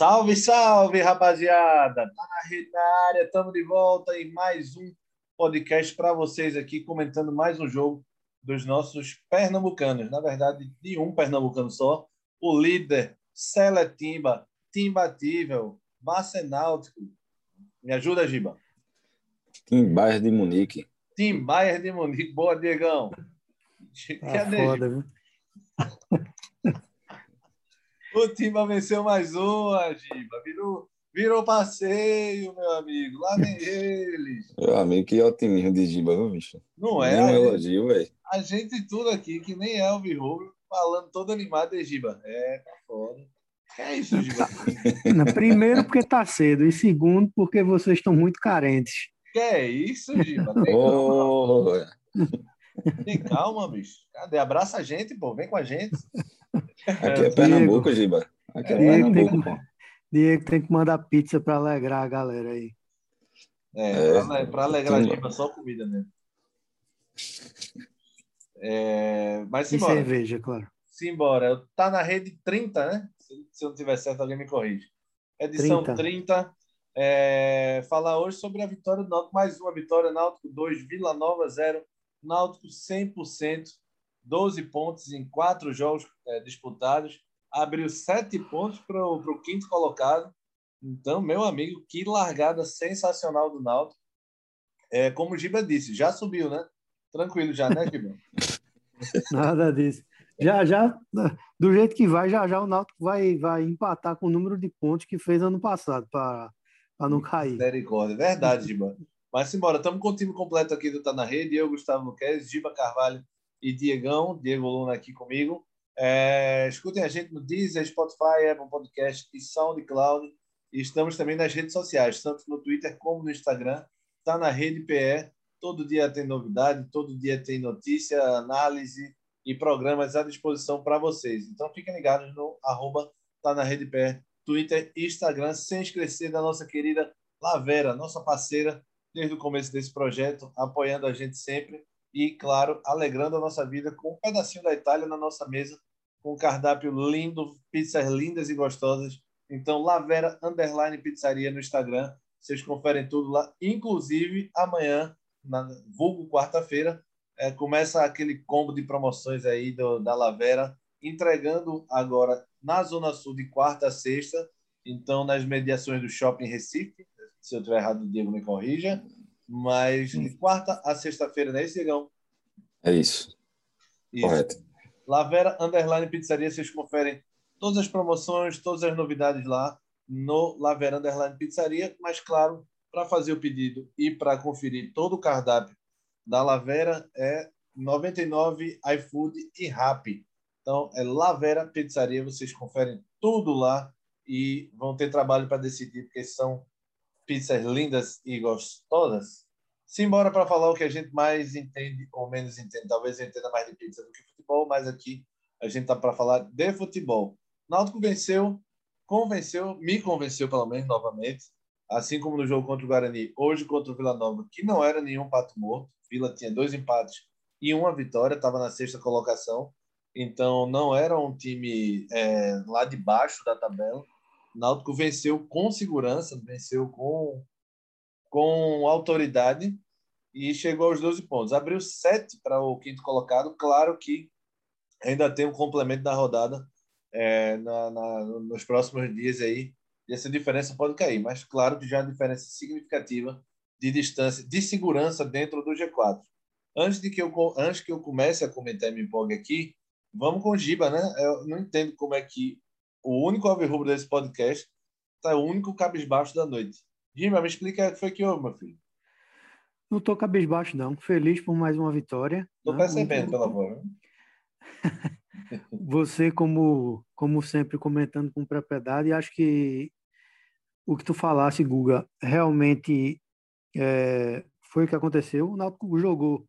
Salve, salve, rapaziada! Tá na rede na área, estamos de volta em mais um podcast para vocês aqui, comentando mais um jogo dos nossos pernambucanos. Na verdade, de um pernambucano só, o líder Seletimba, Timbatível, Bacenáutico. Me ajuda, Giba. Tim Bayern de Munique. Tim Bayern de Munique. Boa, Diegão. Tá foda, viu? O Timba venceu mais uma, Giba. Virou, virou passeio, meu amigo. Lá vem eles. Meu amigo, que otimismo de Giba, viu, bicho? Não é? Um a, elogio, velho. a gente tudo aqui, que nem Elvis Rubio, falando todo animado de Giba. É, tá foda. Que é isso, Giba? Não, Primeiro, porque tá cedo. E segundo, porque vocês estão muito carentes. que é isso, Giba? Tem calma, Oh, tem calma, bicho. Cadê? Abraça a gente, pô. Vem com a gente. Aqui é Pernambuco, Giba. Aqui é, Diego tem, Pernambuco, que, pô. Diego tem que mandar pizza para alegrar a galera aí. É, É. pra, pra alegrar a. Giba, só comida mesmo. É, mas E simbora. cerveja, claro. Simbora. Tá na rede 30, né? Se, se eu não tiver certo, alguém me corrige. Edição 30. 30. É, falar hoje sobre a vitória do Náutico. Mais uma vitória, Náutico 2, Vila Nova 0. Náutico 100%, 12 pontos em quatro jogos é, disputados. Abriu sete pontos para o quinto colocado. Então, meu amigo, que largada sensacional do Náutico. É, como o Giba disse, já subiu, né? Tranquilo já, né, Giba? Nada disso. Já, já, do jeito que vai, já, já o Náutico vai, vai empatar com o número de pontos que fez ano passado, para não cair. Misericórdia, verdade, Giba. Mas simbora, estamos com o time completo aqui do Tá na Rede. Eu, Gustavo Luquez, Giba Carvalho e Diegão, Diego Luna aqui comigo. É, escutem a gente no Deezer, Spotify, Apple Podcast e SoundCloud. E estamos também nas redes sociais, tanto no Twitter como no Instagram. Tá na Rede PE. Todo dia tem novidade, todo dia tem notícia, análise e programas à disposição para vocês. Então fiquem ligados no arroba Tá na Rede PE, Twitter e Instagram, sem esquecer da nossa querida Lavera, nossa parceira desde o começo desse projeto, apoiando a gente sempre e, claro, alegrando a nossa vida com um pedacinho da Itália na nossa mesa, com um cardápio lindo, pizzas lindas e gostosas. Então, Lavera Underline Pizzaria no Instagram. Vocês conferem tudo lá. Inclusive, amanhã, na vulgo quarta-feira, é, começa aquele combo de promoções aí do, da Lavera, entregando agora na Zona Sul de quarta a sexta. Então, nas mediações do Shopping Recife, se eu estiver errado, o Diego me corrija. Mas de quarta a sexta-feira, não é isso, Diegão? É isso, Isso. correto. Lavera Underline Pizzaria, vocês conferem todas as promoções, todas as novidades lá no Lavera Underline Pizzaria. Mas, claro, para fazer o pedido e para conferir todo o cardápio da Lavera é 99 iFood e Rappi. Então, é Lavera Pizzaria, vocês conferem tudo lá e vão ter trabalho para decidir, porque são pizzas lindas e gostosas. Simbora para falar o que a gente mais entende ou menos entende. Talvez eu entenda mais de pizza do que futebol, mas aqui a gente tá para falar de futebol. Náutico venceu, convenceu, me convenceu pelo menos novamente, assim como no jogo contra o Guarani, hoje contra o Vila Nova, que não era nenhum pato morto. Vila tinha dois empates e uma vitória, estava na sexta colocação. Então não era um time é, lá de baixo da tabela. Náutico venceu com segurança, venceu com, com autoridade e chegou aos 12 pontos. Abriu 7 para o quinto colocado. Claro que ainda tem um complemento da rodada é, na, na, nos próximos dias aí. E essa diferença pode cair, mas claro que já é uma diferença significativa de distância, de segurança dentro do G4. Antes de que eu, antes que eu comece a comentar e me empolgue aqui, vamos com o Giba, né? Eu não entendo como é que o único alvirrubro desse podcast tá o único cabisbaixo da noite. Giba, me explica o que foi que houve, meu filho. Não tô cabisbaixo, não. Feliz por mais uma vitória. Tô né? percebendo, pela voz. né? Você, como, como sempre, comentando com propriedade, acho que o que tu falasse, Guga, realmente é, foi o que aconteceu. O Náutico jogou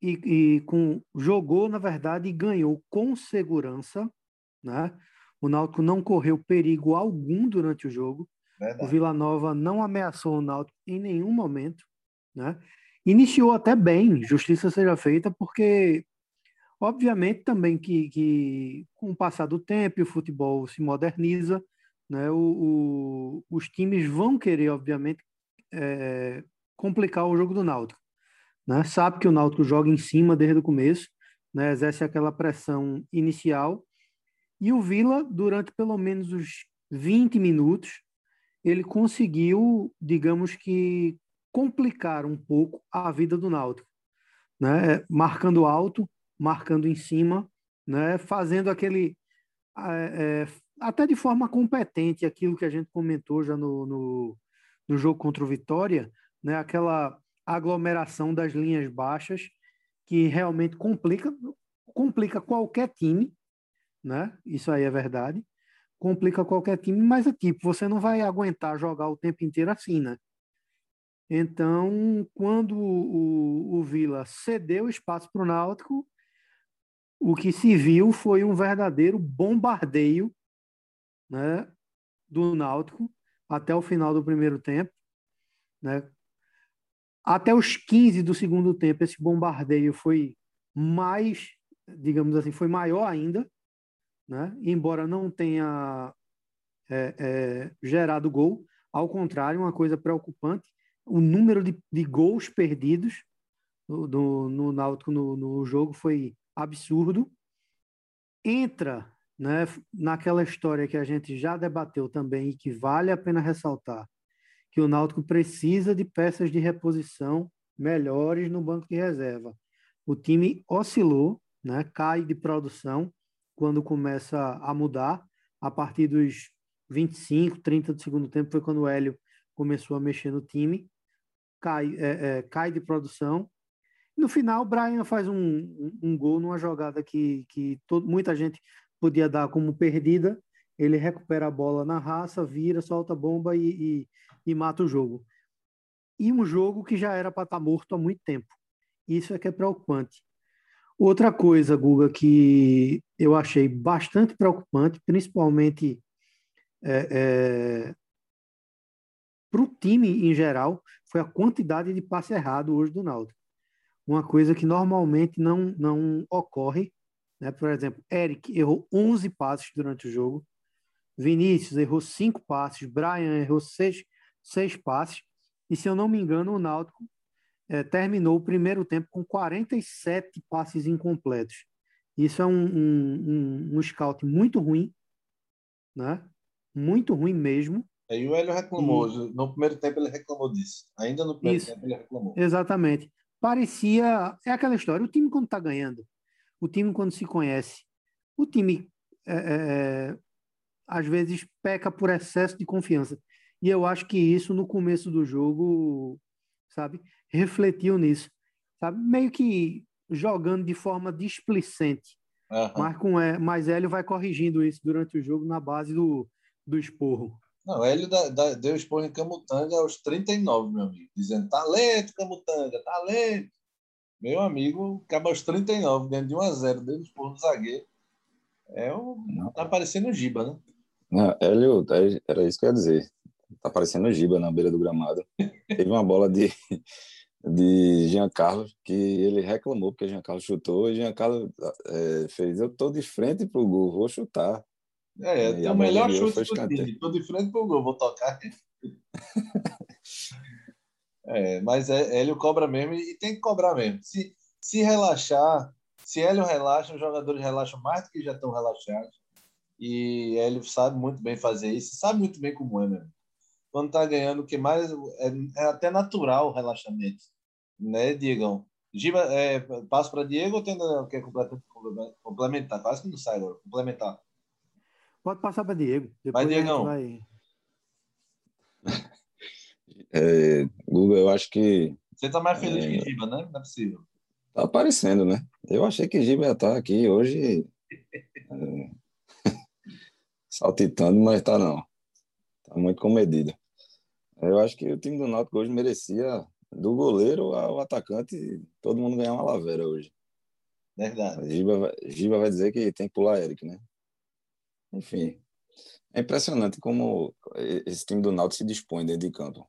e, e com jogou, na verdade, e ganhou com segurança, né? O Náutico não correu perigo algum durante o jogo. O Verdade. Vila Nova não ameaçou o Náutico em nenhum momento, né? Iniciou até bem, justiça seja feita, porque obviamente também que, que com o passar do tempo o futebol se moderniza, né, o, o, os times vão querer, obviamente, é, complicar o jogo do Náutico. Né? Sabe que o Náutico joga em cima desde o começo, né? exerce aquela pressão inicial, e o Vila, durante pelo menos os 20 minutos, ele conseguiu, digamos que, complicar um pouco a vida do Náutico, né? marcando alto, marcando em cima, né? fazendo aquele. É, até de forma competente, aquilo que a gente comentou já no, no, no jogo contra o Vitória, né? aquela aglomeração das linhas baixas que realmente complica, complica qualquer time, né? Isso aí é verdade. Complica qualquer time, mas é tipo, você não vai aguentar jogar o tempo inteiro assim, né? Então, quando o, o Vila cedeu espaço para o Náutico, o que se viu foi um verdadeiro bombardeio né, do Náutico até o final do primeiro tempo. Né? Até os 15 do segundo tempo, esse bombardeio foi mais, digamos assim, foi maior ainda, né? embora não tenha é, é, gerado gol. Ao contrário, uma coisa preocupante, o número de, de gols perdidos no, no, no Náutico no, no jogo foi absurdo. Entra né, naquela história que a gente já debateu também e que vale a pena ressaltar, que o Náutico precisa de peças de reposição melhores no banco de reserva. O time oscilou, né, cai de produção quando começa a mudar. A partir dos 25, 30 do segundo tempo foi quando o Hélio começou a mexer no time, cai, é, é, cai de produção no final, o Brian faz um, um, gol numa jogada que, que todo, muita gente podia dar como perdida. Ele recupera a bola na raça, vira, solta a bomba e, e, e mata o jogo. E um jogo que já era para estar tá morto há muito tempo. Isso é que é preocupante. Outra coisa, Guga, que eu achei bastante preocupante, principalmente é, é, para o time em geral, foi a quantidade de passe errado hoje do Náutico uma coisa que normalmente não, não ocorre. Né? Por exemplo, Eric errou 11 passes durante o jogo, Vinícius errou 5 passes, Brian errou 6, 6 passes, e se eu não me engano, o Náutico é, terminou o primeiro tempo com 47 passes incompletos. Isso é um, um, um, um scout muito ruim, né? muito ruim mesmo. E o Hélio reclamou, e... no primeiro tempo ele reclamou disso. Ainda no primeiro Isso. tempo ele reclamou. Exatamente parecia. É aquela história: o time, quando está ganhando, o time, quando se conhece, o time, é, é, é, às vezes, peca por excesso de confiança. E eu acho que isso, no começo do jogo, sabe, refletiu nisso. Sabe? Meio que jogando de forma displicente. Uhum. Mas, com, é, mas Hélio vai corrigindo isso durante o jogo na base do, do esporro. Não, Hélio da, da, deu expor em Camutanga aos 39, meu amigo, dizendo talento, Camutanga, talento. Meu amigo, acaba aos 39, dentro de 1 a 0 deu expor no zagueiro. É um, tá parecendo o Giba, né? Não, Hélio, é, era isso que eu ia dizer. Tá parecendo o Giba na beira do gramado. Teve uma bola de, de Jean Carlos que ele reclamou porque Jean Carlos chutou e Jean Carlos é, fez: Eu tô de frente pro gol, vou chutar. É, tem o melhor chute do time. Estou de frente para o gol, vou tocar. é, mas é, Hélio cobra mesmo e tem que cobrar mesmo. Se, se relaxar, se Hélio relaxa, os jogadores relaxam mais do que já estão relaxados. E Hélio sabe muito bem fazer isso, sabe muito bem como é mesmo. Quando tá ganhando, o que mais é, é até natural o relaxamento, né, Diegão? Giba, é, passo para Diego ou tem quer complementar? Quase que não sai agora. Complementar. Pode passar para Diego. Vai, Diegão. Vai... É, Google, eu acho que. Você está mais feliz é... que Giba, né? Não é possível. Tá aparecendo, né? Eu achei que Giba ia estar tá aqui hoje é... saltitando, mas tá não. Tá muito comedido. Eu acho que o time do Náutico hoje merecia do goleiro ao atacante todo mundo ganhar uma lavera hoje. Verdade. Giba, Giba vai dizer que tem que pular Eric, né? Enfim, é impressionante como esse time do Náutico se dispõe dentro de campo.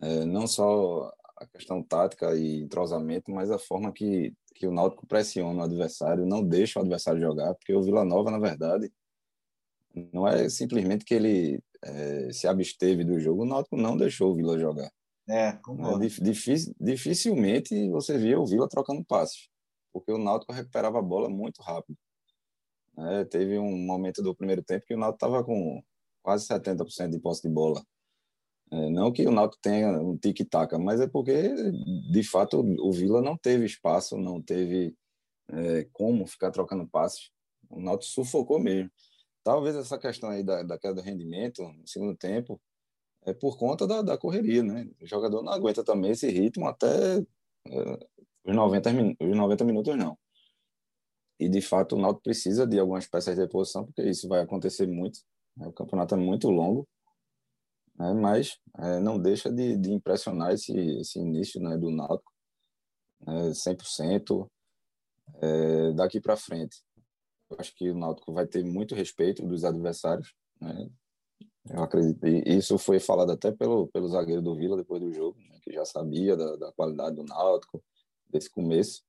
É, não só a questão tática e entrosamento, mas a forma que, que o Náutico pressiona o adversário, não deixa o adversário jogar, porque o Vila Nova, na verdade, Não é simplesmente que ele é, se absteve do jogo, o Náutico não deixou o Vila jogar. É, concordo. É, dific, dificilmente você via o Vila trocando passes, porque o Náutico recuperava a bola muito rápido. É, teve um momento do primeiro tempo que o Náutico estava com quase 70% de posse de bola. É, não que o Náutico tenha um tic-tac, mas é porque, de fato, o Vila não teve espaço, não teve é, como ficar trocando passes. O Náutico sufocou mesmo. Talvez essa questão aí da, da queda do rendimento no segundo tempo é por conta da, da correria, né? O jogador não aguenta também esse ritmo até é, os, 90, os 90 minutos, não. E, de fato, o Náutico precisa de algumas peças de reposição, porque isso vai acontecer muito. Né? O campeonato é muito longo né? mas é, não deixa de, de, impressionar esse, esse início né, do Náutico, né, 100% é, daqui para frente. Eu acho que o Náutico vai ter muito respeito dos adversários, né? Eu acredito. E isso foi falado até pelo, pelo zagueiro do Vila depois do jogo, né? que já sabia da, da, qualidade do Náutico desse começo.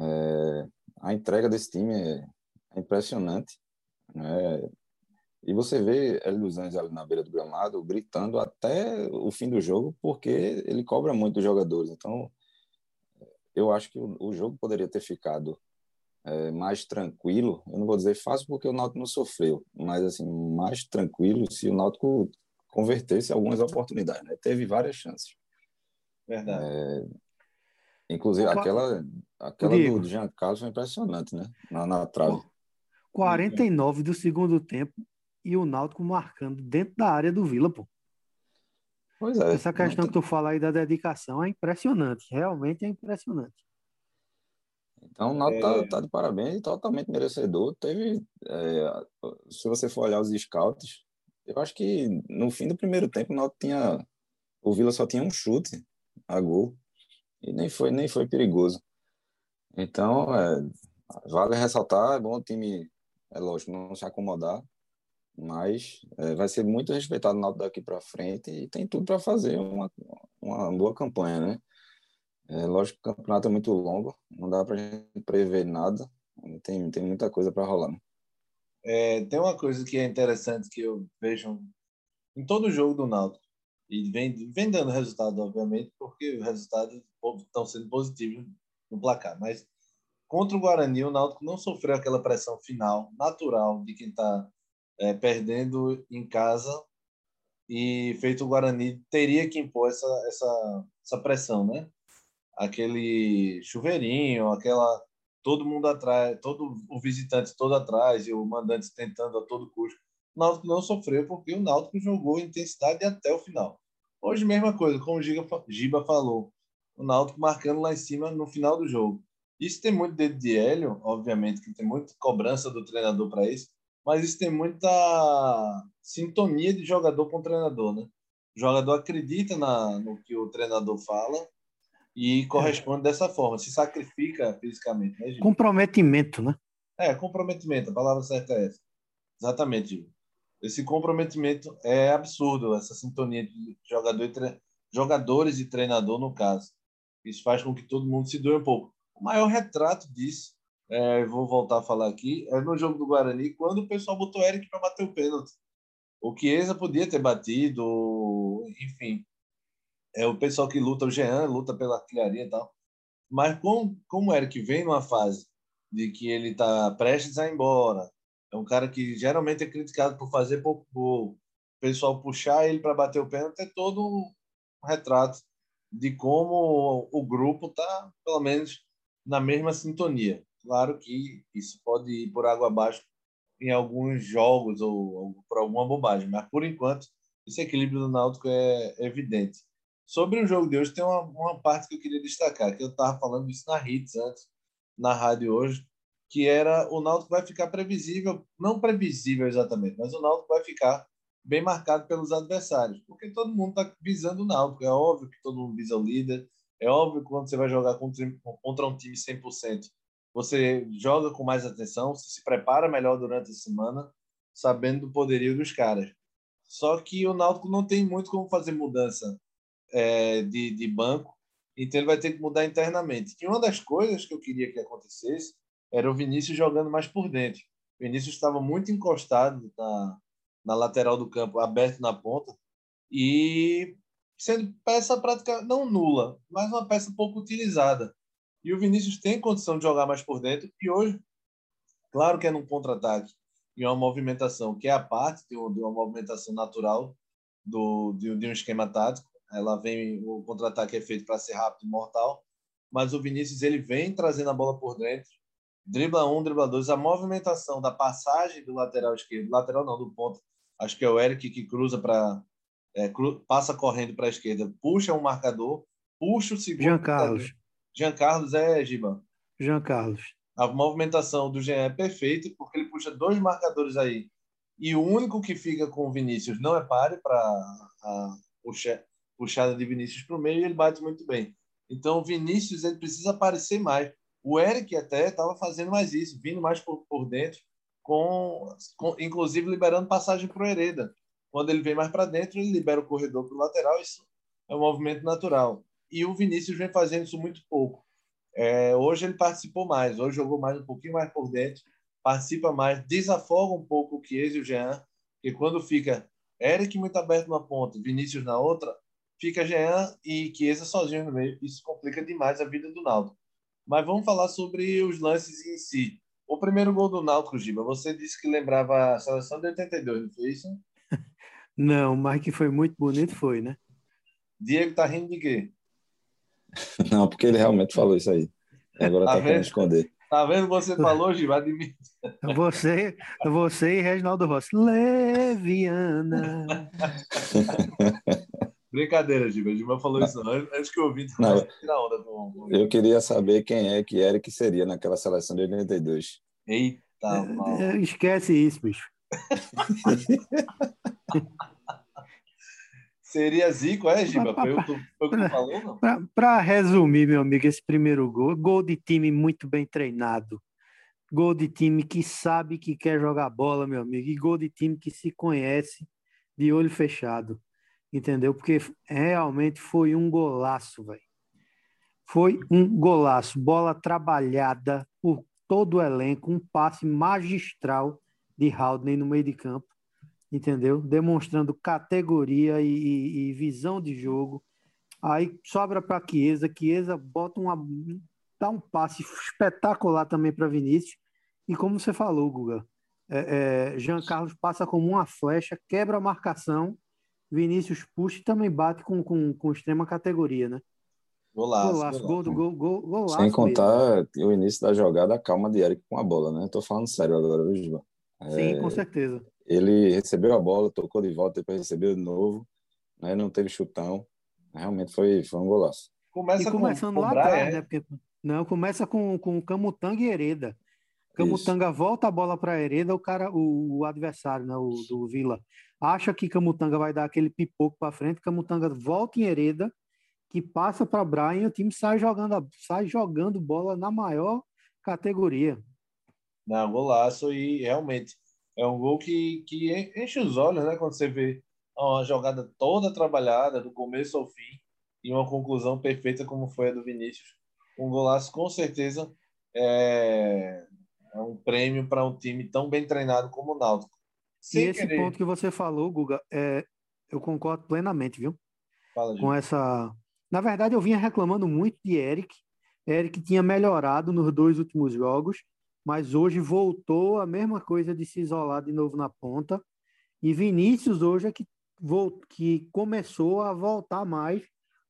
É, a entrega desse time é, é impressionante. Né? E você vê Hélio dos Anjos ali na beira do gramado gritando até o fim do jogo, porque ele cobra muito dos jogadores. Então, eu acho que o jogo poderia ter ficado é, mais tranquilo. Eu não vou dizer fácil porque o Náutico não sofreu, mas assim mais tranquilo se o Náutico convertesse algumas oportunidades. Né? Teve várias chances. Verdade. É, inclusive Opa. aquela aquela do Jean Carlos foi impressionante, né? Na, na trave. 49 do segundo tempo e o Náutico marcando dentro da área do Vila, pô. Pois é. Essa questão que tu fala aí da dedicação é impressionante, realmente é impressionante. Então o Náutico tá, é... tá, de parabéns, totalmente merecedor. Teve, é, se você for olhar os scouts, eu acho que no fim do primeiro tempo o Náutico tinha, o Vila só tinha um chute a gol e nem foi nem foi perigoso. Então, é, vale ressaltar, é bom o time, é lógico, não se acomodar, mas é, vai ser muito respeitado no daqui para frente e tem tudo para fazer uma, uma boa campanha, né? É, lógico que o campeonato é muito longo, não dá para gente prever nada, tem, tem muita coisa para rolar. Né? É, tem uma coisa que é interessante que eu vejo em todo jogo do Náutico, e vem, vem dando resultado, obviamente, porque os resultados estão sendo positivos no placar, mas contra o Guarani, o Náutico não sofreu aquela pressão final natural de quem está é, perdendo em casa e feito o Guarani teria que impor essa, essa, essa pressão, né? Aquele chuveirinho, aquela todo mundo atrás, todo o visitante todo atrás e o mandante tentando a todo custo. O Náutico não sofreu porque o Náutico jogou intensidade até o final. Hoje mesma coisa, como o Giba, Giba falou, o Náutico marcando lá em cima no final do jogo. Isso tem muito dedo de Hélio, obviamente, que tem muita cobrança do treinador para isso, mas isso tem muita sintonia de jogador com treinador, né? O jogador acredita na, no que o treinador fala e corresponde é. dessa forma, se sacrifica fisicamente. Né, comprometimento, né? É, comprometimento, a palavra certa é essa. Exatamente, Gil. Esse comprometimento é absurdo, essa sintonia de jogador e tre... jogadores e treinador, no caso. Isso faz com que todo mundo se doe um pouco. O maior retrato disso é, vou voltar a falar aqui, é no jogo do Guarani, quando o pessoal botou Eric para bater o pênalti. O Chiesa podia ter batido, enfim. É o pessoal que luta, o Jean luta pela artilharia e tal. Mas como, como o Eric vem numa fase de que ele está prestes a ir embora, é um cara que geralmente é criticado por fazer pouco gol, o pessoal puxar ele para bater o pênalti é todo um retrato de como o grupo está, pelo menos, na mesma sintonia. Claro que isso pode ir por água abaixo em alguns jogos ou, ou por alguma bobagem, mas por enquanto esse equilíbrio do Náutico é evidente. Sobre o jogo de hoje, tem uma, uma parte que eu queria destacar, que eu estava falando isso na Hits antes, na rádio hoje, que era o Náutico vai ficar previsível, não previsível exatamente, mas o Náutico vai ficar bem marcado pelos adversários, porque todo mundo está visando o Náutico. É óbvio que todo mundo visa o líder, é óbvio que quando você vai jogar contra, um time 100%, você joga com mais atenção, se prepara melhor durante a semana, sabendo do poderio dos caras. Só que o Náutico não tem muito como fazer mudança é, de, de banco, então ele vai ter que mudar internamente. E uma das coisas que eu queria que acontecesse era o Vinícius jogando mais por dentro. Vinícius estava muito encostado na, na lateral do campo, aberto na ponta, e sendo peça prática não nula, mas uma peça pouco utilizada. E o Vinícius tem condição de jogar mais por dentro, e hoje, claro que é num contra-ataque, e uma movimentação que é a parte de uma movimentação natural do, de, de um esquema tático. Ela vem, o contra-ataque é feito para ser rápido e mortal, mas o Vinícius ele vem trazendo a bola por dentro, dribla um, dribla dois, a movimentação da passagem do lateral esquerdo, lateral não, do ponto, acho que é o Eric que cruza para é, cru, passa correndo para a esquerda, puxa um marcador, puxa o segundo. Jean Carlos. Jean Carlos é Giba. Jean Carlos. A movimentação do Jean é perfeita porque ele puxa dois marcadores aí e o único que fica com o Vinícius não é pare para puxa, puxada de Vinícius para o meio e ele bate muito bem. Então o Vinícius ele precisa aparecer mais. O Eric até estava fazendo mais isso, vindo mais por, por dentro, com, com inclusive liberando passagem para o Hereda. Quando ele vem mais para dentro, ele libera o corredor para o lateral. Isso é um movimento natural. E o Vinícius vem fazendo isso muito pouco. É, hoje ele participou mais, hoje jogou mais um pouquinho mais por dentro, participa mais, desafoga um pouco o Chiesa e o Jean, que quando fica Eric muito aberto na ponta, Vinícius na outra, fica Jean e Chiesa sozinho no meio. Isso complica demais a vida do Náutico. Mas vamos falar sobre os lances em si. O primeiro gol do Náutico, Giba, você disse que lembrava a seleção de 82, não foi isso? Não, mas que foi muito bonito foi, né? Diego tá rindo de quê? Não, porque ele realmente falou isso aí. Agora tá, tá querendo esconder. Tá vendo? Você falou, Giba, admite. Você, você e Reginaldo Rossi. Leviana. Brincadeira, Giba. Giba falou isso antes que eu ouvi. Não, onda com... Eu queria saber quem é que Eric seria naquela seleção de 82. Eita, é, Esquece isso, bicho. Seria Zico, é, Giba? Foi o que tu falou, não? Para resumir, meu amigo, esse primeiro gol, gol de time muito bem treinado. Gol de time que sabe que quer jogar bola, meu amigo. E gol de time que se conhece de olho fechado. Entendeu? Porque realmente foi um golaço, velho. Foi um golaço. Bola trabalhada por todo o elenco. Um passe magistral de Haldane no meio de campo entendeu? Demonstrando categoria e, e, e visão de jogo. Aí sobra para Chiesa, Chiesa bota uma dá um passe espetacular também para Vinícius. E como você falou, Guga, é, é, Jean Carlos passa como uma flecha, quebra a marcação, Vinícius puxa e também bate com, com, com extrema categoria, né? Golaço, golaço, gol do gol, gol, golaço Sem contar mesmo. o início da jogada, a calma de Eric com a bola, né? Tô falando sério agora, viu, Sim, com certeza. Ele recebeu a bola, tocou de volta, depois recebeu de novo, né? não teve chutão. Realmente foi, foi um golaço. Começa e começando com, lá atrás, é? né? Porque, não, começa com, com Camutanga e Hereda. Camutanga Isso. volta a bola para Hereda, o cara, o, o, adversário, né, o do Vila, acha que Camutanga vai dar aquele pipoco para frente, Camutanga volta em Hereda, que passa para Brian, o time sai jogando, sai jogando bola na maior categoria. Não, golaço e realmente é um gol que, que enche os olhos, né? Quando você vê uma jogada toda trabalhada, do começo ao fim, e uma conclusão perfeita como foi a do Vinícius. Um golaço, com certeza, é, é um prêmio para um time tão bem treinado como o Náutico. Sem e esse querer... ponto que você falou, Guga, é, eu concordo plenamente, viu? Fala, Com essa. Na verdade, eu vinha reclamando muito de Eric. Eric tinha melhorado nos dois últimos jogos mas hoje voltou a mesma coisa de se isolar de novo na ponta. E Vinícius hoje é que, que começou a voltar mais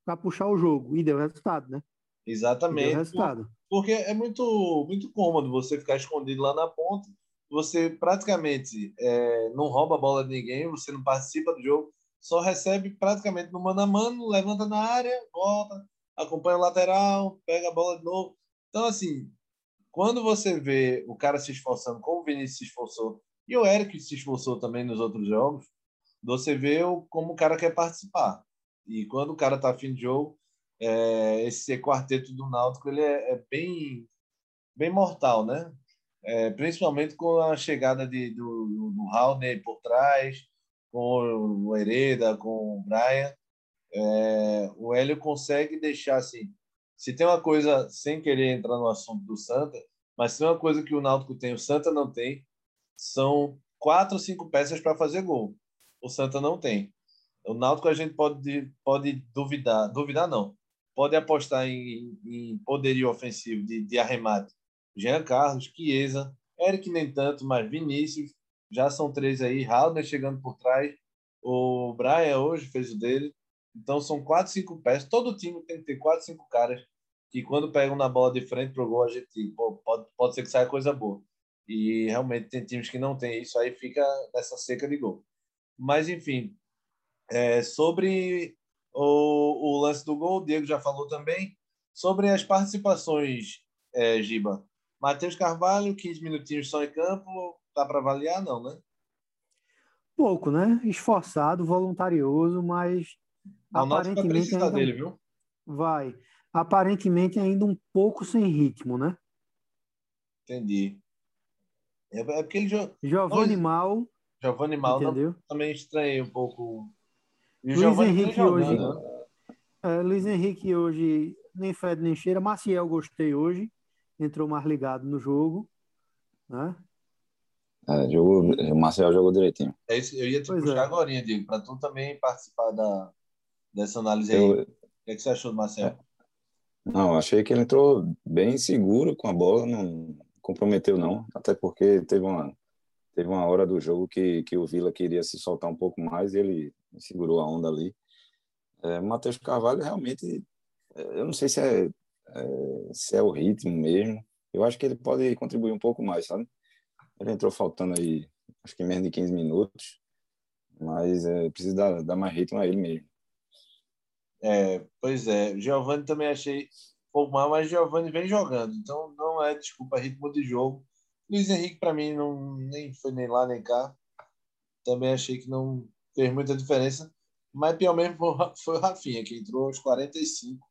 para puxar o jogo e deu resultado, né? Exatamente. resultado. Porque é muito, muito cômodo você ficar escondido lá na ponta. Você praticamente é, não rouba a bola de ninguém, você não participa do jogo, só recebe praticamente no mano a mano, levanta na área, volta, acompanha o lateral, pega a bola de novo. Então, assim, quando você vê o cara se esforçando, como o Vinícius se esforçou, e o Eric se esforçou também nos outros jogos, você vê como o cara quer participar. E quando o cara tá afim de jogo, é, esse quarteto do Náutico ele é, é bem, bem mortal, né? É, principalmente com a chegada de, do, do Raulney por trás, com o Hereda, com o Brian. É, o Hélio consegue deixar assim, se tem uma coisa, sem querer entrar no assunto do Santa, mas se tem uma coisa que o Náutico tem, o Santa não tem, são quatro cinco peças para fazer gol. O Santa não tem. O Náutico a gente pode, pode duvidar, duvidar não, pode apostar em, em poderio ofensivo de, de arremate. Jean Carlos, Chiesa, Eric nem tanto, mas Vinícius, já são três aí, Halner chegando por trás, o Brian hoje fez o dele, então são quatro, cinco peças, todo time tem que ter quatro, cinco caras que quando pegam na bola de frente pro gol, a gente pô, pode, pode ser que saia coisa boa. E realmente tem times que não tem isso, aí fica nessa seca de gol. Mas, enfim, é, sobre o, o, lance do gol, o Diego já falou também. Sobre as participações, é, Giba. Matheus Carvalho, 15 minutinhos só em campo, dá para avaliar? Não, né? Pouco, né? Esforçado, voluntarioso, mas a aparentemente ainda... dele, viu? Vai. Aparentemente ainda um pouco sem ritmo, né? Entendi. É, é porque ele já... Giovanni Mal. Giovanni Mal não, também estranhei um pouco. E o Luiz Henrique hoje. Né? É, Luiz Henrique hoje nem fede nem cheira. Maciel gostei hoje. Entrou mais ligado no jogo. Né? É, jogou, o Marcel jogou direitinho. É isso, eu ia te pois puxar é. agora, Diego, para tu também participar da, dessa análise eu, aí. O que, é que você achou do Marcel? É. Não, achei que ele entrou bem seguro com a bola, não comprometeu não, até porque teve uma, teve uma hora do jogo que, que o Vila queria se soltar um pouco mais e ele segurou a onda ali. É, Matheus Carvalho realmente, é, eu não sei se é, é, se é o ritmo mesmo, eu acho que ele pode contribuir um pouco mais, sabe? Ele entrou faltando aí, acho que menos de 15 minutos, mas é, precisa dar, dar mais ritmo a ele mesmo. É, pois é, Giovanni também achei pouco mal, mas Giovanni vem jogando, então não é desculpa ritmo de jogo. Luiz Henrique, para mim, não, nem foi nem lá nem cá. Também achei que não fez muita diferença. Mas pior mesmo foi o Rafinha, que entrou aos 45,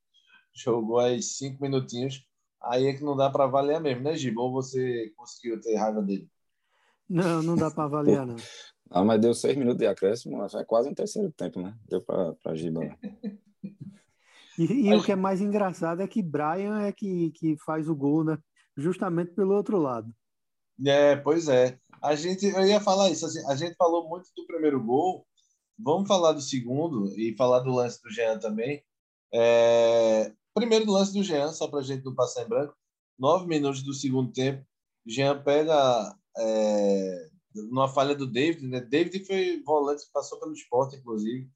jogou aí 5 minutinhos. Aí é que não dá para avaliar mesmo, né, Giba? Ou você conseguiu ter raiva dele? Não, não dá para avaliar, não. Ah, mas deu seis minutos de acréscimo, é quase um terceiro tempo, né? Deu para Giba. e, e o que é mais engraçado é que Brian é que, que faz o gol, né? Justamente pelo outro lado. É, pois é. A gente, eu ia falar isso, assim, a gente falou muito do primeiro gol, vamos falar do segundo e falar do lance do Jean também. É, primeiro do lance do Jean, só para a gente não passar em branco. Nove minutos do segundo tempo, Jean pega é, numa falha do David, né? David foi volante que passou pelo esporte, inclusive,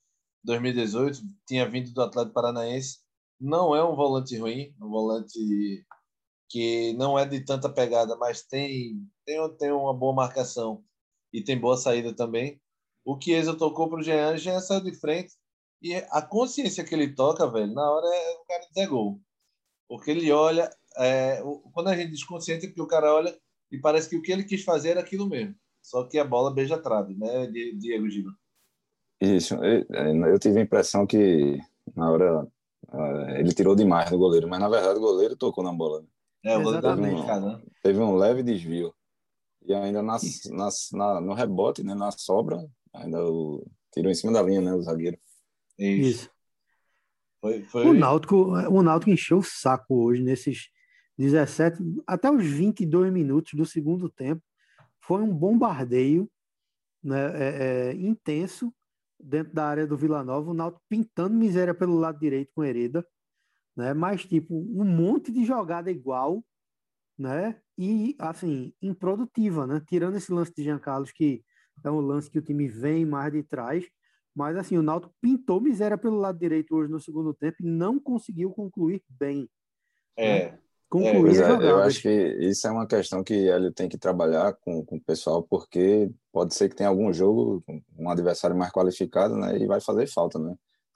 2018, tinha vindo do Atlético Paranaense. Não é um volante ruim, um volante que não é de tanta pegada, mas tem, tem, tem uma boa marcação e tem boa saída também. O Chiesa tocou para o Jean, Jean saiu de frente e a consciência que ele toca, velho, na hora é o cara dizer gol. Porque ele olha, é, quando a gente diz consciente, é porque o cara olha e parece que o que ele quis fazer era aquilo mesmo. Só que a bola beija a trave, né, Diego Gino? Isso, eu tive a impressão que na hora é, ele tirou demais do goleiro, mas na verdade o goleiro tocou na bola. Né? É, o goleiro teve um, teve um leve desvio. E ainda na, na, no rebote, né, na sobra, ainda o, tirou em cima da linha, né, o zagueiro. Isso. Foi, foi... O, Náutico, o Náutico encheu o saco hoje nesses 17, até os 22 minutos do segundo tempo. Foi um bombardeio né, é, é, intenso dentro da área do Vila Nova. O Náutico pintando miséria pelo lado direito com Hereda. Né, mas, tipo, um monte de jogada igual. Né, e, assim, improdutiva. Né, tirando esse lance de Jean Carlos, que é um lance que o time vem mais de trás. Mas, assim, o Náutico pintou miséria pelo lado direito hoje no segundo tempo e não conseguiu concluir bem. É. Né? concluir é, é, Eu acho que isso é uma questão que ele tem que trabalhar com, com o pessoal, porque pode ser que tenha algum jogo, um adversário mais qualificado, né? E vai fazer falta, né?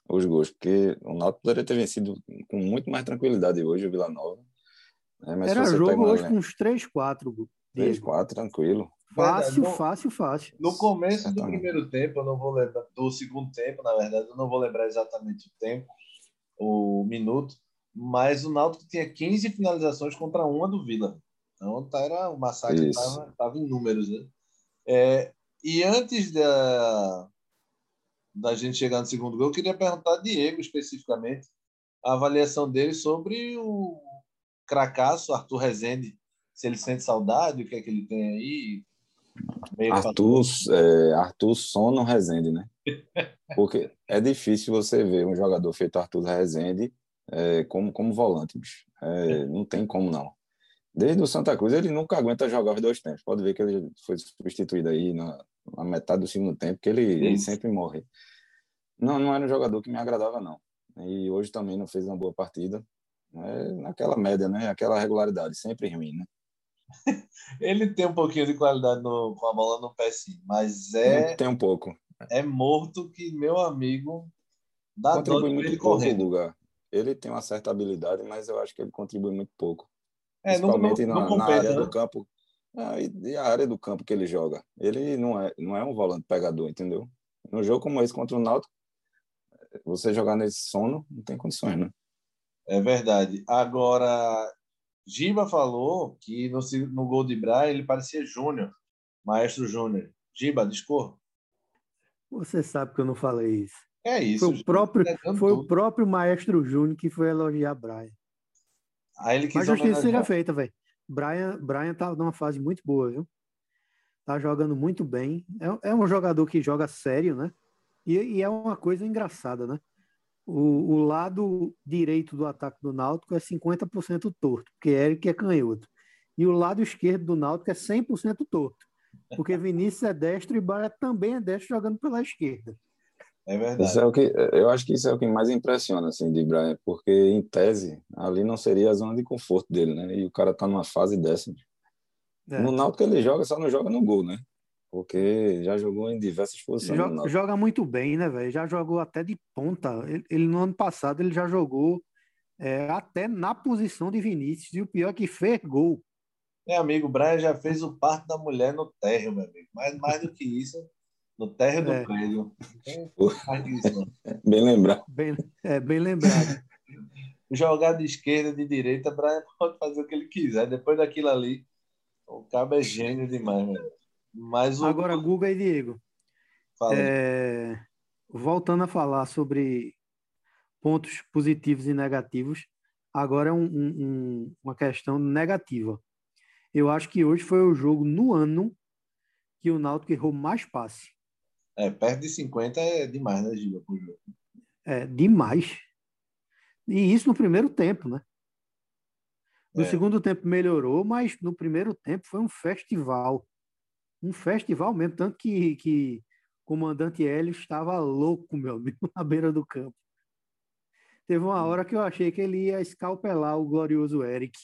Os gols, porque o Náutico poderia ter vencido com muito mais tranquilidade hoje o Vila Nova. Né? Mas Era jogo hoje com uns 3, 4. 3, 4, tranquilo. Fácil, no, fácil, fácil. No começo Certamente. do primeiro tempo, eu não vou lembrar, do segundo tempo, na verdade, eu não vou lembrar exatamente o tempo, o minuto, mas o Náutico tinha 15 finalizações contra uma do Vila. Então tá, era o massacre estava em números. Né? É, e antes da, da gente chegar no segundo gol, eu queria perguntar a Diego especificamente a avaliação dele sobre o cracaço Arthur Rezende, se ele sente saudade, o que é que ele tem aí, Arthur, é, Arthur Sono Rezende, né? Porque é difícil você ver um jogador feito Arthur Rezende é, como, como volante, bicho. É, não tem como não. Desde o Santa Cruz, ele nunca aguenta jogar os dois tempos. Pode ver que ele foi substituído aí na, na metade do segundo tempo, que ele, ele, sempre morre. Não, não era um jogador que me agradava, não. E hoje também não fez uma boa partida. É, naquela média, né? Aquela regularidade, sempre ruim, né? ele tem um pouquinho de qualidade no, com a bola no pé, sim, mas é. Tem um pouco. É morto que meu amigo dá contribui muito ele correndo. Lugar. Ele tem uma certa habilidade, mas eu acho que ele contribui muito pouco. É, Principalmente não, não, não na, na, área né? do campo. É, e a área do campo que ele joga. Ele não é, não é um volante pegador, entendeu? No jogo como esse contra o Náutico, você jogar nesse sono, não tem condições, né? É verdade. Agora, Giba falou que no, no gol de Braia ele parecia Júnior, Maestro Júnior. Giba, discorra. Você sabe que eu não falei isso. É isso. Foi o próprio, foi o próprio Maestro Júnior que foi elogiar Brian. Aí ele quis Mas justiça seja feita, velho. Brian, Brian tá numa fase muito boa, viu? Tá jogando muito bem. É, é um jogador que joga sério, né? E, e é uma coisa engraçada, né? O, o, lado direito do ataque do Náutico é 50% torto, porque Eric é canhoto. E o lado esquerdo do Náutico é 100% torto, porque Vinícius é destro e Barra também é destro jogando pela esquerda. É verdade. Isso é o que, eu acho que isso é o que mais impressiona assim, de Brian, porque em tese ali não seria a zona de conforto dele, né? E o cara tá numa fase dessa. É. No Náutico ele joga, só não joga no gol, né? Porque já jogou em diversas posições. Joga, joga muito bem, né, velho? Já jogou até de ponta. Ele, ele, no ano passado ele já jogou é, até na posição de Vinícius e o pior é que fez gol. Meu amigo, o Brian já fez o parto da mulher no térreo, meu amigo. Mais, mais do que isso, no térreo do é. prédio. bem lembrado. Bem, é, bem lembrado. Jogar de esquerda, de direita, Brian pode fazer o que ele quiser. Depois daquilo ali, o cabo é gênio demais, meu. Mas o... Agora, Guga e Diego. É, voltando a falar sobre pontos positivos e negativos, agora é um, um, uma questão negativa. Eu acho que hoje foi o jogo no ano que o Náutico errou mais passe. É, perto de 50 é demais, né, Giga, jogo. É, demais. E isso no primeiro tempo, né? No é. segundo tempo melhorou, mas no primeiro tempo foi um festival um festival mesmo, tanto que, que o comandante Hélio estava louco, meu amigo, na beira do campo. Teve uma hora que eu achei que ele ia escalpelar o glorioso Eric.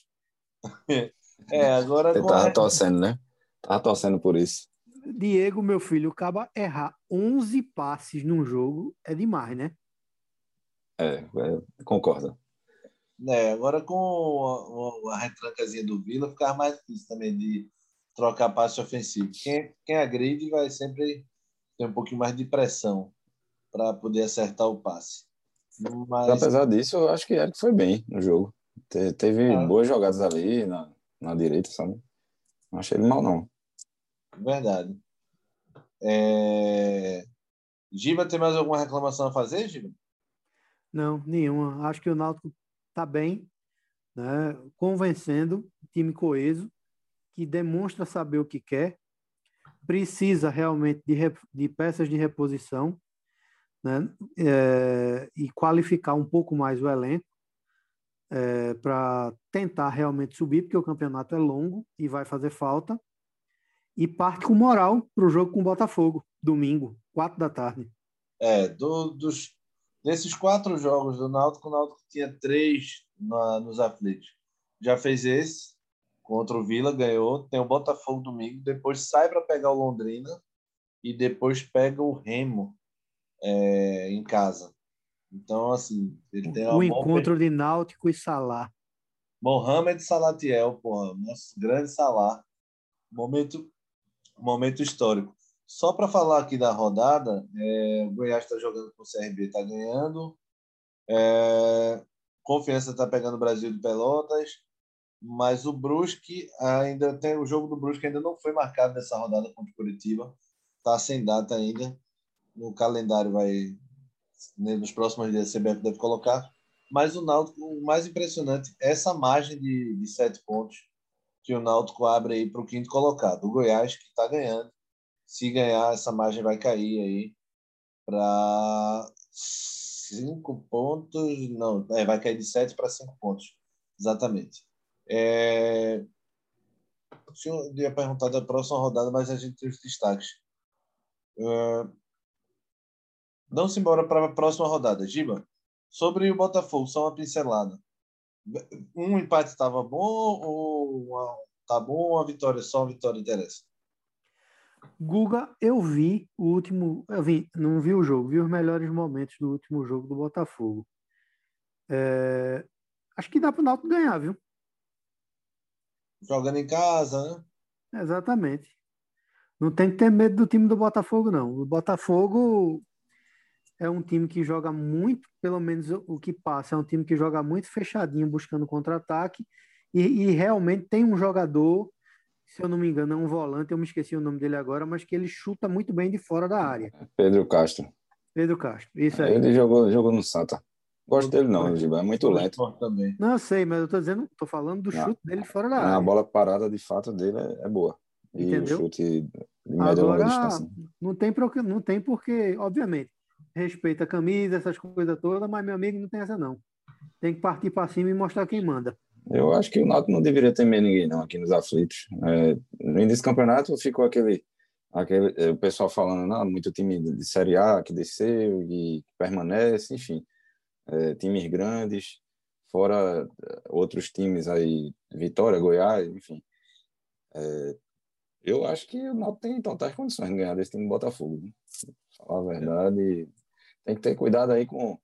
É, agora. Ele tava torcendo, né? Tava torcendo por isso. Diego, meu filho, acaba errar 11 passes num jogo é demais, né? É, é concordo. É, agora com a, a, a retrancazinha do Vila, ficava mais difícil também de trocar passe ofensivo. Quem, quem agride vai sempre ter um pouquinho mais de pressão para poder acertar o passe. Mas... Apesar disso, eu acho que Eric foi bem no jogo. Te, teve ah. boas jogadas ali na, na direita, sabe? Não achei ele mal, não. Verdade. É... Giba, tem mais alguma reclamação a fazer, Giba? Não, nenhuma. Acho que o Náutico está bem, né? convencendo, time coeso, que demonstra saber o que quer, precisa realmente de, de peças de reposição né? É, e qualificar um pouco mais o elenco é, para tentar realmente subir, porque o campeonato é longo e vai fazer falta. E parte com moral para o jogo com o Botafogo, domingo, quatro da tarde. É, do, dos, desses quatro jogos do Náutico, o Náutico tinha três na, nos aflitos. Já fez esse, contra o Vila, ganhou. Tem o Botafogo domingo, depois sai para pegar o Londrina e depois pega o Remo é, em casa. Então, assim, ele tem O encontro de Náutico e Salá. Mohamed Salatiel, porra, nosso grande Salá. Momento, momento histórico. Só para falar aqui da rodada, é, o Goiás está jogando com o CRB, está ganhando. É, Confiança está pegando o Brasil de Pelotas mas o Brusque ainda tem o jogo do Brusque ainda não foi marcado nessa rodada contra o Curitiba, está sem data ainda. No calendário vai né, nos próximos dias a CBF deve colocar. Mas o Náutico, o mais impressionante é essa margem de, de sete pontos que o Náutico abre aí para o quinto colocado. O Goiás, que está ganhando. Se ganhar, essa margem vai cair aí para cinco pontos. Não, é, vai cair de sete para cinco pontos. Exatamente. É... Eu ia perguntar da próxima rodada, mas a gente tem os destaques. Uh, Vamos embora para a próxima rodada. Giba, sobre o Botafogo, só uma pincelada. Um empate estava bom ou uma, tá bom uma vitória só uma vitória interessa? Guga, eu vi o último, eu vi, não vi o jogo, vi os melhores momentos do último jogo do Botafogo. É, acho que dá para o Náutico ganhar, viu? Jogando em casa, né? Exatamente. Não tem que ter medo do time do Botafogo, não. O Botafogo é um time que joga muito, pelo menos o que passa, é um time que joga muito fechadinho, buscando contra-ataque, e, e, realmente tem um jogador, se eu não me engano, é um volante, eu me esqueci o nome dele agora, mas que ele chuta muito bem de fora da área. Pedro Castro. Pedro Castro, isso aí. Ele jogou, jogou no Santa. Gosto dele não, Giba, é muito lento. Também. Não, eu sei, mas eu tô dizendo, tô falando do não, chute dele fora da área. A bola parada, de fato, dele é, é boa. E Entendeu? o chute de média Agora, longa distância. Não tem, não tem porque, obviamente, respeita a camisa, essas coisas todas, mas meu amigo não tem essa não. Tem que partir para cima e mostrar quem manda. Eu acho que o Náutico não deveria temer ninguém não aqui nos aflitos. É, no início do campeonato ficou aquele, aquele é, o pessoal falando, não, muito time de Série A que desceu e permanece, enfim, é, times grandes, fora é, outros times aí, Vitória, Goiás, enfim. É, eu acho que o Náutico tem totais condições de ganhar desse time do Botafogo. Né? Falar a verdade, tem que ter cuidado aí com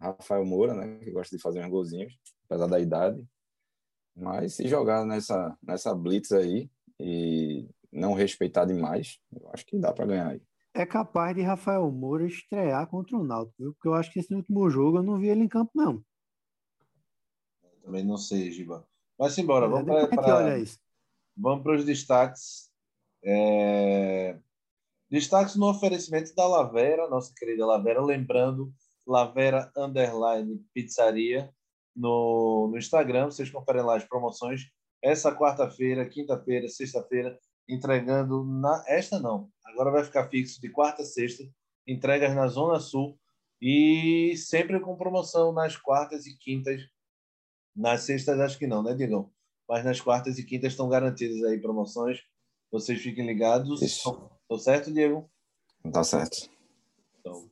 Rafael Moura, né, que gosta de fazer uns golzinhos, apesar da idade. Mas se jogar nessa, nessa blitz aí e não respeitar demais, eu acho que dá para ganhar aí. É capaz de Rafael Moura estrear contra o Náutico, viu? Porque eu acho que esse último jogo eu não vi ele em campo, não. Eu também não sei, Giba. Mas embora, é, vamos para vamos para os destaques. É... Destaques no oferecimento da Lavera, nossa querida Lavera, lembrando, Lavera Underline Pizzaria no, no Instagram, vocês conferem lá as promoções. Essa quarta-feira, quinta-feira, sexta-feira, entregando na. Esta não, agora vai ficar fixo de quarta a sexta, entregas na Zona Sul e sempre com promoção nas quartas e quintas. Nas sextas, acho que não, né, Digão? Mas nas quartas e quintas estão garantidas aí promoções. Vocês fiquem ligados. Isso. Tô certo, Diego? Tá certo. Então.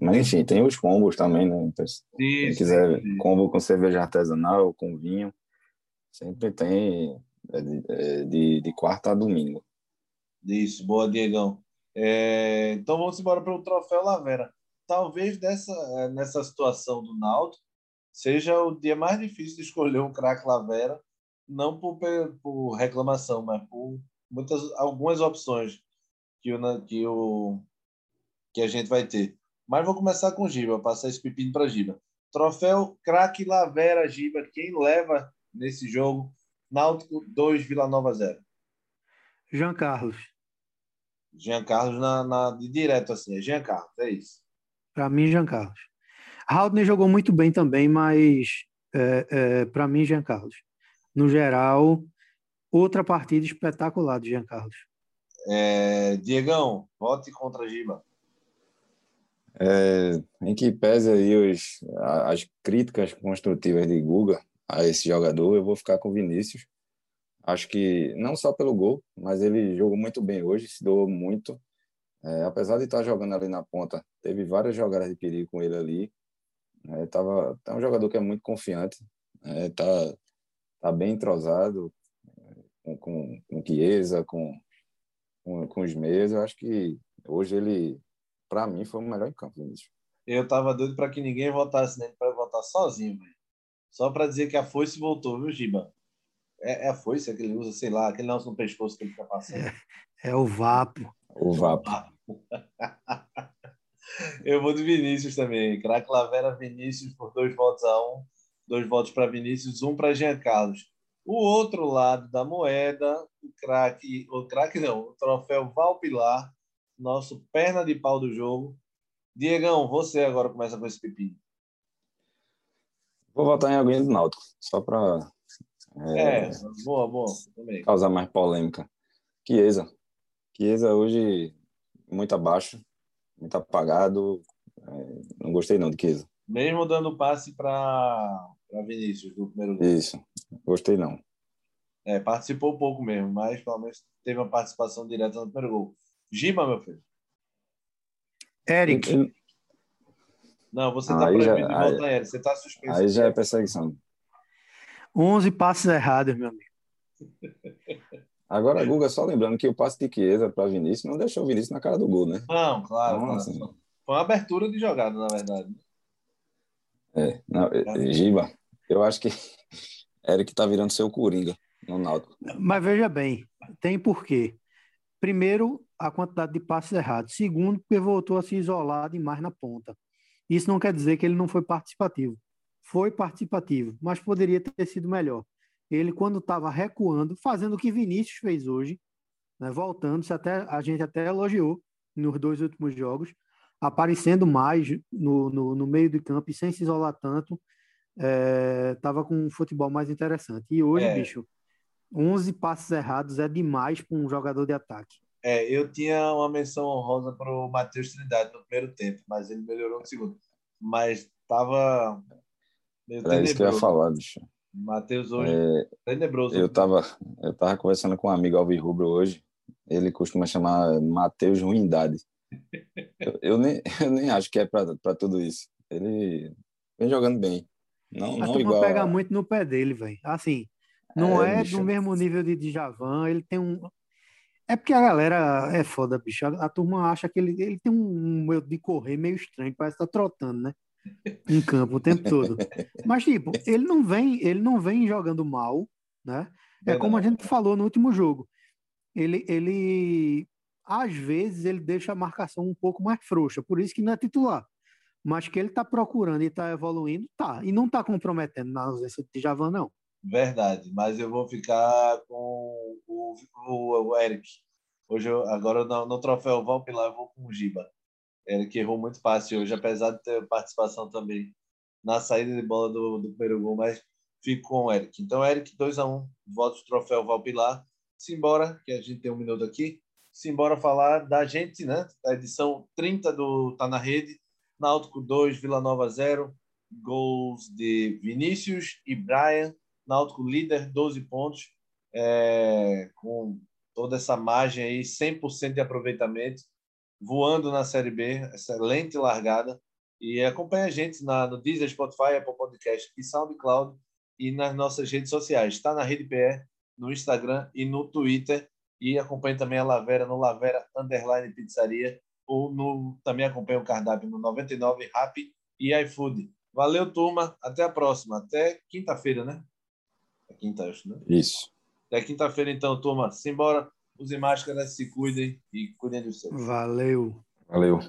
Mas enfim, tem os combos também, né? Então, se quem quiser sim. combo com cerveja artesanal, com vinho, sempre tem é de, é de, de quarta a domingo. Isso, boa, Diegão. É, então vamos embora para o Troféu Lavera. Talvez dessa, nessa situação do Naldo seja o dia mais difícil de escolher um craque Lavera, não por, por reclamação, mas por muitas, algumas opções que o, que o que a gente vai ter. Mas vou começar com Giba, passar esse pepino para Giba. Troféu craque Lavera Giba, quem leva nesse jogo? Náutico 2, Vila Nova 0. Jean Carlos. Jean Carlos na, na, de direto assim, é Jean Carlos, é isso. Para mim, Jean Carlos. Haldner jogou muito bem também, mas é, é, para mim, Jean Carlos. No geral, outra partida espetacular de Jean Carlos. É, Diegão, vote contra a Giba. É, em que pese aí os, as críticas construtivas de Guga a esse jogador, eu vou ficar com o Vinícius. Acho que não só pelo gol, mas ele jogou muito bem hoje, se doou muito. É, apesar de estar jogando ali na ponta, teve várias jogadas de perigo com ele ali. É, tava, é um jogador que é muito confiante, é, tá, tá bem entrosado com, com, com Chiesa, com, com, com os meios. Eu acho que hoje ele, para mim, foi o melhor em campo, Vinícius. Eu tava doido para que ninguém votasse nele para votar sozinho, velho. Só para dizer que a foice voltou, viu, Giba? É, é a foice que ele usa, sei lá, aquele negócio no pescoço que ele tá passando. É, é o vapo. O vapo. Eu vou de Vinícius também. Craque Lavera Vinícius por dois votos a um. Dois votos para Vinícius, um para Jean Carlos. O outro lado da moeda, o craque, o craque não, o troféu Valpilar, nosso perna de pau do jogo. Diegão, você agora começa com esse pepino. Vou votar em alguém do Náutico, só para É, é boa, boa. Também. Causar mais polêmica. Chiesa. Chiesa hoje muito abaixo, muito apagado. É, não gostei não de Chiesa. Mesmo dando passe para Vinícius do primeiro gol. Isso, gostei não. É, participou pouco mesmo, mas pelo menos teve uma participação direta no primeiro gol. Giba, meu filho. Eric. Não, você está proibido já, de voltar, aí, Eric. Você está suspenso. Aí já é perseguição. 11 passos errados, meu amigo. Agora, Guga, só lembrando que o passe de Chiesa para Vinícius não deixou o Vinícius na cara do gol, né? Não, claro. Então, claro. Assim, Foi uma abertura de jogada, na verdade. É, não, é. Giba, eu acho que Eric tá virando seu Coringa no Náutico. Mas veja bem, tem porquê. Primeiro, a quantidade de passes errados. Segundo, porque voltou a se isolar demais na ponta. Isso não quer dizer que ele não foi participativo. Foi participativo, mas poderia ter sido melhor. Ele, quando estava recuando, fazendo o que Vinícius fez hoje, né, voltando, -se até, a gente até elogiou nos dois últimos jogos, aparecendo mais no, no, no meio do campo e sem se isolar tanto, estava é, com um futebol mais interessante. E hoje, é. bicho, 11 passes errados é demais para um jogador de ataque. É, eu tinha uma menção honrosa para o Matheus Trindade no primeiro tempo, mas ele melhorou no segundo. Mas estava meio Era isso que eu ia falar, bicho. Matheus hoje, é, tenebroso. Eu estava eu tava conversando com um amigo Alvirrubro hoje, ele costuma chamar Matheus Ruindade. Eu, eu, nem, eu nem acho que é para tudo isso. Ele vem jogando bem. Não, a não igual pega muito no pé dele, velho. Assim, não é, é do mesmo nível de Djavan, ele tem um. É porque a galera é foda, bicho. A, a turma acha que ele, ele tem um meio de correr meio estranho, parece que tá trotando, né? Em campo o tempo todo. Mas, tipo, ele não vem, ele não vem jogando mal, né? É como a gente falou no último jogo. Ele, ele às vezes ele deixa a marcação um pouco mais frouxa, por isso que não é titular. Mas que ele está procurando e está evoluindo, tá. E não está comprometendo na ausência de Javan, não. Verdade, mas eu vou ficar com o, o, Eric. Hoje, eu, agora no, no troféu Valpilar, eu vou com o Giba. Eric errou muito fácil hoje, apesar de ter participação também na saída de bola do, do primeiro gol, mas fico com o Eric. Então, Eric, 2 a 1 um, voto do troféu Valpilar. Simbora, que a gente tem um minuto aqui. Simbora falar da gente, né? Da edição 30 do Tá na Rede. Náutico 2, Vila Nova 0. Gols de Vinícius e Brian Náutico líder, 12 pontos, é, com toda essa margem aí, 100% de aproveitamento, voando na Série B, excelente largada. E acompanha a gente na, no Deezer, Spotify, Apple Podcast e SoundCloud e nas nossas redes sociais. Está na Rede PE, no Instagram e no Twitter. E acompanhe também a Lavera no Lavera Underline Pizzaria ou no, também acompanha o cardápio no 99 Rap e iFood. Valeu, turma. Até a próxima. Até quinta-feira, né? É quinta, acho, né? Isso. Até quinta-feira, então, turma. Simbora. Usem máscara, se cuidem e cuidem do seu. Valeu. Valeu.